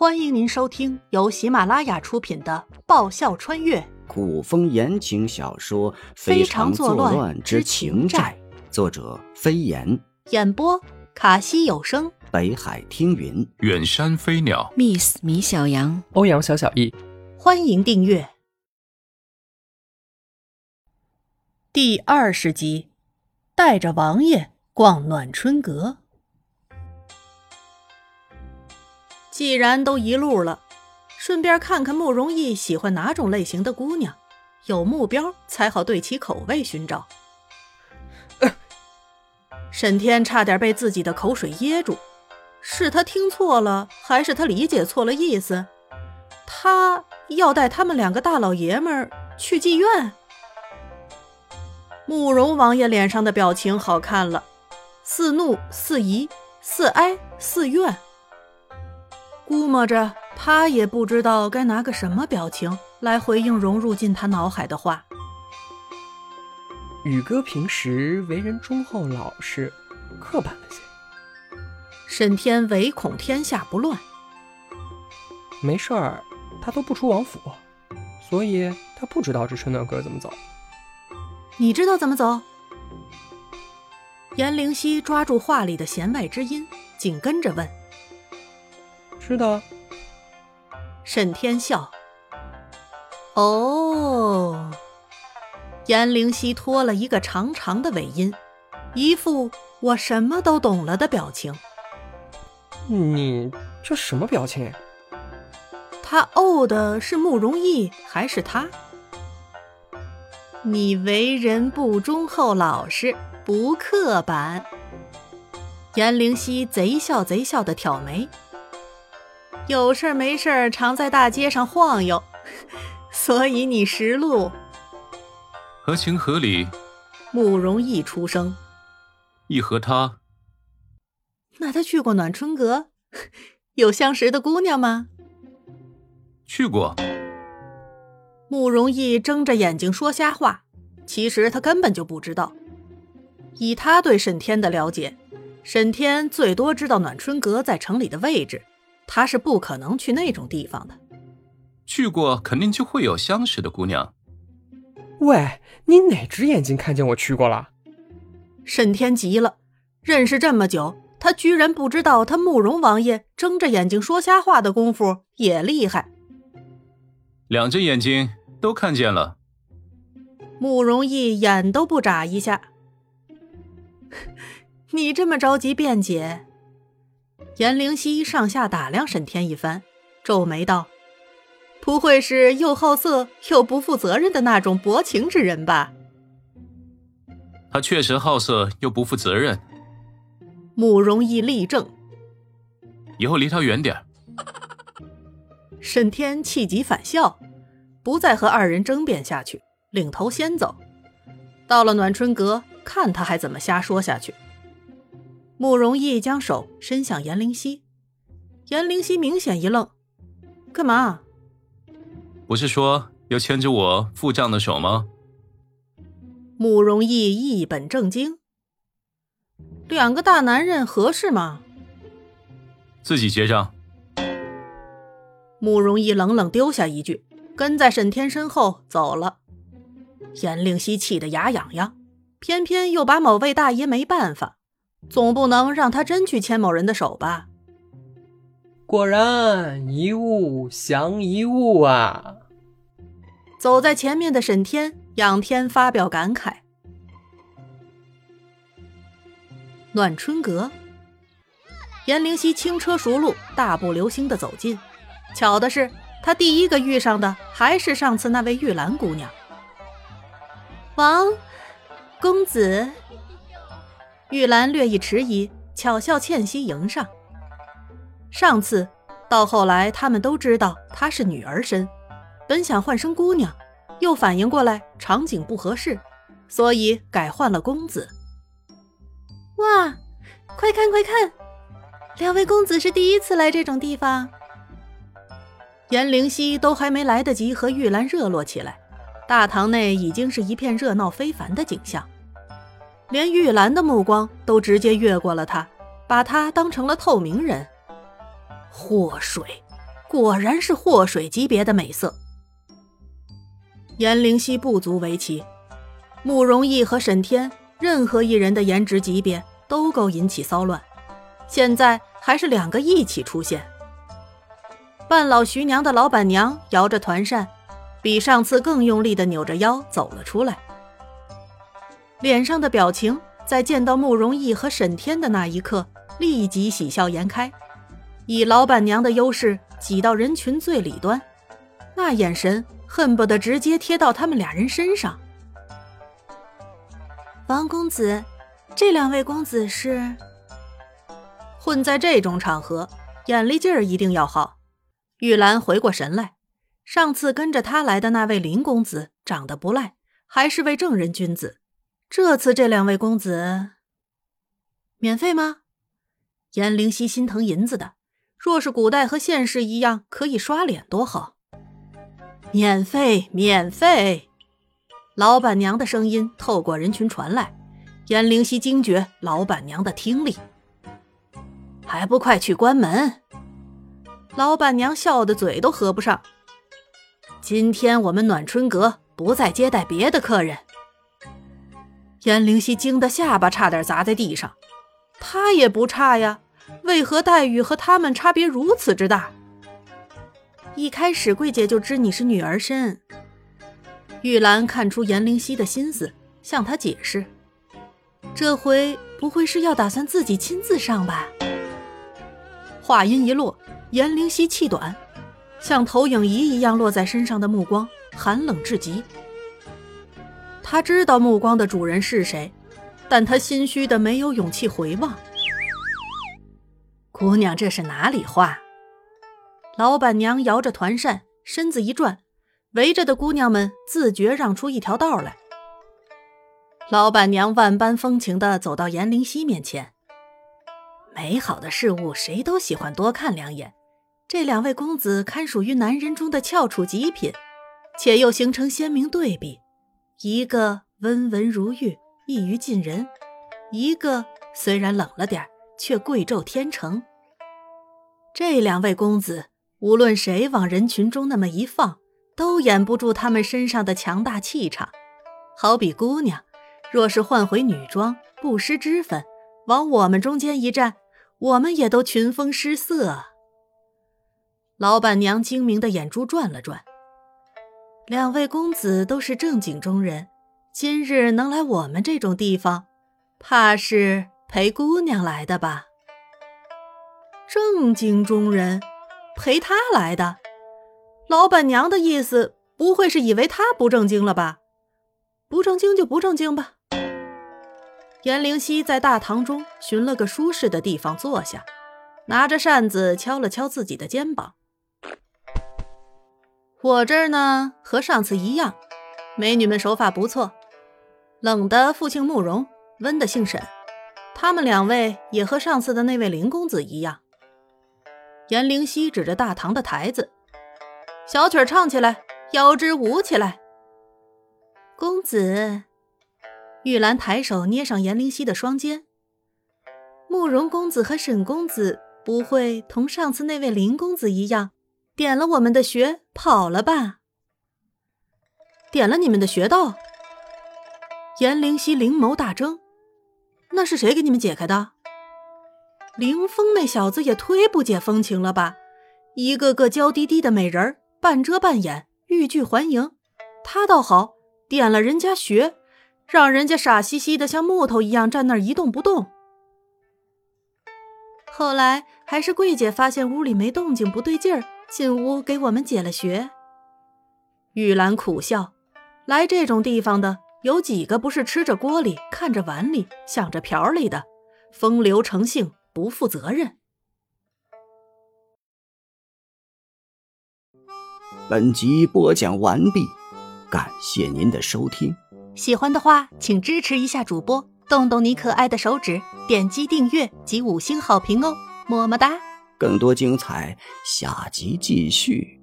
欢迎您收听由喜马拉雅出品的《爆笑穿越。古风言情小说《非常常作乱乱之之情债》，作者飞檐，》，演播卡西有声。北海听云。远山飞鸟，Miss 米小羊，欧阳小小易，欢迎订阅。第二十集，带着王爷逛暖春阁。既然都一路了，顺便看看慕容易喜欢哪种类型的姑娘，有目标才好对其口味寻找。沈天差点被自己的口水噎住，是他听错了，还是他理解错了意思？他要带他们两个大老爷们儿去妓院。慕容王爷脸上的表情好看了，似怒似疑似哀似怨。估摸着他也不知道该拿个什么表情来回应融入进他脑海的话。宇哥平时为人忠厚老实，刻板了些。沈天唯恐天下不乱，没事儿，他都不出王府，所以他不知道这春暖阁怎么走。你知道怎么走？颜灵犀抓住话里的弦外之音，紧跟着问。知道，沈天笑。哦，颜灵犀拖了一个长长的尾音，一副我什么都懂了的表情。你这什么表情？他哦的是慕容易还是他？你为人不忠厚老实，不刻板。颜灵犀贼笑贼笑的挑眉。有事儿没事儿常在大街上晃悠，所以你识路。合情合理。慕容易出声。一和他，那他去过暖春阁，有相识的姑娘吗？去过。慕容易睁着眼睛说瞎话，其实他根本就不知道。以他对沈天的了解，沈天最多知道暖春阁在城里的位置，他是不可能去那种地方的。去过，肯定就会有相识的姑娘。喂，你哪只眼睛看见我去过了？沈天急了，认识这么久，他居然不知道他慕容王爷睁着眼睛说瞎话的功夫也厉害。两只眼睛都看见了。慕容易眼都不眨一下。你这么着急辩解？颜灵犀上下打量沈天一番，皱眉道：“不会是又好色又不负责任的那种薄情之人吧？”他确实好色又不负责任，慕容易立正。以后离他远点儿。沈天气急反笑，不再和二人争辩下去，领头先走。到了暖春阁，看他还怎么瞎说下去。慕容易将手伸向颜灵犀，颜灵犀明显一愣：“干嘛？不是说要牵着我付账的手吗？慕容易一本正经：“两个大男人合适吗？”自己结账。慕容易冷冷丢下一句，跟在沈天身后走了。颜灵犀气得牙痒痒，偏偏又把某位大爷没办法，总不能让他真去牵某人的手吧？果然一物降一物啊！走在前面的沈天仰天发表感慨。暖春阁，颜灵溪轻车熟路，大步流星的走近。巧的是，他第一个遇上的还是上次那位玉兰姑娘。王公子，玉兰略一迟疑，巧笑倩兮迎上。上次到后来，他们都知道她是女儿身，本想换声姑娘，又反应过来场景不合适，所以改换了公子。哇，快看快看，两位公子是第一次来这种地方。颜灵溪都还没来得及和玉兰热络起来，大堂内已经是一片热闹非凡的景象。连玉兰的目光都直接越过了他，把他当成了透明人。祸水，果然是祸水级别的美色。颜灵犀不足为奇，慕容逸和沈天任何一人的颜值级别都够引起骚乱，现在还是两个一起出现。半老徐娘的老板娘摇着团扇，比上次更用力的扭着腰走了出来，脸上的表情在见到慕容逸和沈天的那一刻立即喜笑颜开，以老板娘的优势挤到人群最里端，那眼神。恨不得直接贴到他们俩人身上。王公子，这两位公子是？混在这种场合，眼力劲儿一定要好。玉兰回过神来，上次跟着他来的那位林公子长得不赖，还是位正人君子。这次这两位公子，免费吗？颜灵犀心疼银子的，若是古代和现世一样可以刷脸，多好。免费，免费！老板娘的声音透过人群传来，颜灵犀惊觉老板娘的听力，还不快去关门！老板娘笑得嘴都合不上。今天我们暖春阁不再接待别的客人。颜灵犀惊得下巴差点砸在地上，她也不差呀，为何待遇和他们差别如此之大？一开始，桂姐就知你是女儿身。玉兰看出颜灵犀的心思，向她解释：“这回不会是要打算自己亲自上吧？”话音一落，颜灵犀气短，像投影仪一样落在身上的目光寒冷至极。他知道目光的主人是谁，但他心虚的没有勇气回望。姑娘，这是哪里话？老板娘摇着团扇，身子一转，围着的姑娘们自觉让出一条道来。老板娘万般风情地走到颜灵犀面前：“美好的事物，谁都喜欢多看两眼。这两位公子堪属于男人中的翘楚极品，且又形成鲜明对比：一个温文如玉，易于近人；一个虽然冷了点却贵胄天成。这两位公子。”无论谁往人群中那么一放，都掩不住他们身上的强大气场。好比姑娘，若是换回女装，不失脂粉，往我们中间一站，我们也都群峰失色。老板娘精明的眼珠转了转，两位公子都是正经中人，今日能来我们这种地方，怕是陪姑娘来的吧？正经中人。陪他来的，老板娘的意思不会是以为他不正经了吧？不正经就不正经吧。颜灵犀在大堂中寻了个舒适的地方坐下，拿着扇子敲了敲自己的肩膀。我这儿呢，和上次一样，美女们手法不错。冷的父姓慕容，温的姓沈，他们两位也和上次的那位林公子一样。颜灵犀指着大堂的台子，小曲唱起来，腰肢舞起来。公子，玉兰抬手捏上颜灵犀的双肩。慕容公子和沈公子不会同上次那位林公子一样，点了我们的穴跑了吧？点了你们的穴道？颜灵犀灵眸大睁，那是谁给你们解开的？凌风那小子也忒不解风情了吧！一个个娇滴滴的美人儿，半遮半掩，欲拒还迎。他倒好，点了人家穴，让人家傻兮兮的像木头一样站那儿一动不动。后来还是桂姐发现屋里没动静，不对劲儿，进屋给我们解了穴。玉兰苦笑，来这种地方的有几个不是吃着锅里，看着碗里，想着瓢里的，风流成性。不负责任。本集播讲完毕，感谢您的收听。喜欢的话，请支持一下主播，动动你可爱的手指，点击订阅及五星好评哦，么么哒！更多精彩，下集继续。